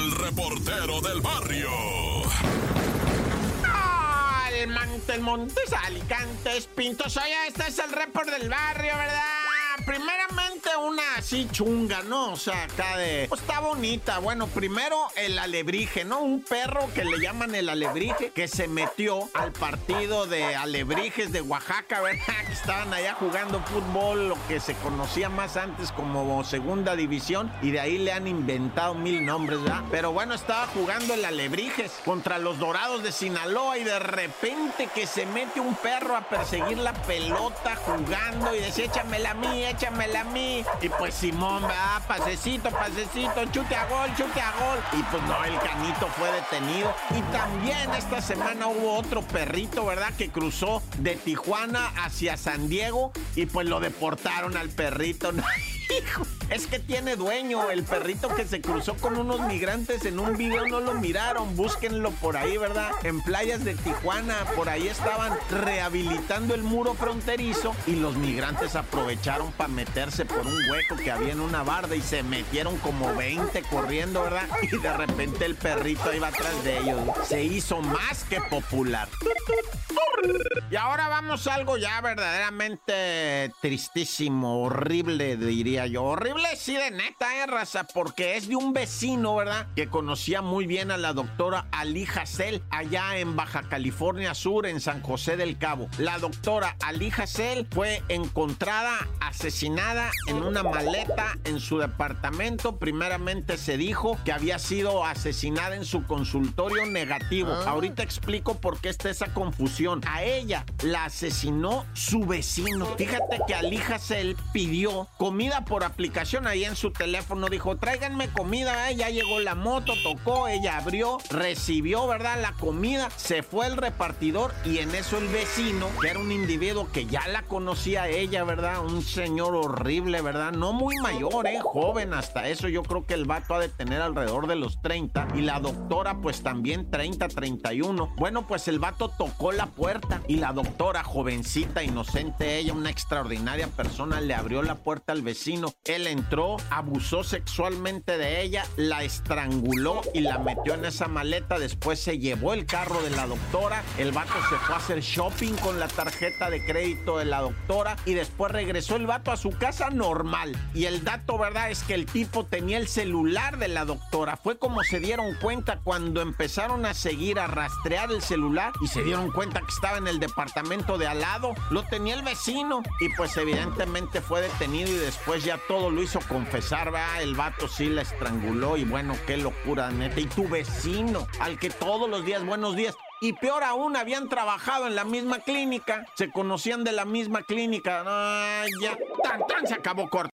el reportero del barrio. Montes, Montes, Alicantes, Pintos. Oye, este es el report del barrio, ¿verdad? Primeramente una así chunga, ¿no? O sea, acá de... Pues está bonita. Bueno, primero el alebrije, ¿no? Un perro que le llaman el alebrije, que se metió al partido de alebrijes de Oaxaca, ¿verdad? Que estaban allá jugando fútbol, lo que se conocía más antes como segunda división, y de ahí le han inventado mil nombres, ¿verdad? Pero bueno, estaba jugando el alebrijes contra los dorados de Sinaloa y de repente que se mete un perro a perseguir la pelota jugando y decía, échamela a mí, échamela a mí. Y pues Simón, va, pasecito, pasecito, chute a gol, chute a gol. Y pues no, el canito fue detenido. Y también esta semana hubo otro perrito, ¿verdad? Que cruzó de Tijuana hacia San Diego y pues lo deportaron al perrito. Hijo, es que tiene dueño. El perrito que se cruzó con unos migrantes en un video no lo miraron. Búsquenlo por ahí, ¿verdad? En playas de Tijuana, por ahí estaban rehabilitando el muro fronterizo y los migrantes aprovecharon para meterse por un hueco que había en una barda y se metieron como 20 corriendo, ¿verdad? Y de repente el perrito iba atrás de ellos. Se hizo más que popular. Y ahora vamos a algo ya verdaderamente tristísimo, horrible, diría yo. Horrible, sí, de neta, eh, raza, porque es de un vecino, ¿verdad? Que conocía muy bien a la doctora Ali Hassel allá en Baja California Sur, en San José del Cabo. La doctora Ali Hassel fue encontrada asesinada en una maleta en su departamento. Primeramente se dijo que había sido asesinada en su consultorio negativo. Ahorita explico por qué está esa confusión. A ella la asesinó su vecino. Fíjate que Ali Hassel pidió comida por aplicación ahí en su teléfono. Dijo, tráiganme comida. ¿eh? Ya llegó la moto, tocó, ella abrió, recibió, ¿verdad? La comida, se fue el repartidor y en eso el vecino, que era un individuo que ya la conocía ella, ¿verdad? Un señor horrible, ¿verdad? No muy mayor, ¿eh? Joven hasta eso. Yo creo que el vato ha de tener alrededor de los 30 y la doctora pues también 30, 31. Bueno, pues el vato tocó la puerta y la doctora, jovencita, inocente, ella, una extraordinaria persona, le abrió la puerta al vecino. Él entró, abusó sexualmente de ella, la estranguló y la metió en esa maleta. Después se llevó el carro de la doctora. El vato se fue a hacer shopping con la tarjeta de crédito de la doctora y después regresó el vato a su casa normal. Y el dato, ¿verdad? Es que el tipo tenía el celular de la doctora. Fue como se dieron cuenta cuando empezaron a seguir, a rastrear el celular y se dieron cuenta que estaba en el departamento de al lado. Lo tenía el vecino y pues evidentemente fue detenido y después ya todo lo hizo confesar, ¿verdad? El vato sí la estranguló y bueno, qué locura, neta. Y tu vecino, al que todos los días, buenos días. Y peor aún, habían trabajado en la misma clínica, se conocían de la misma clínica. Ah, ya, tan, tan, se acabó corto.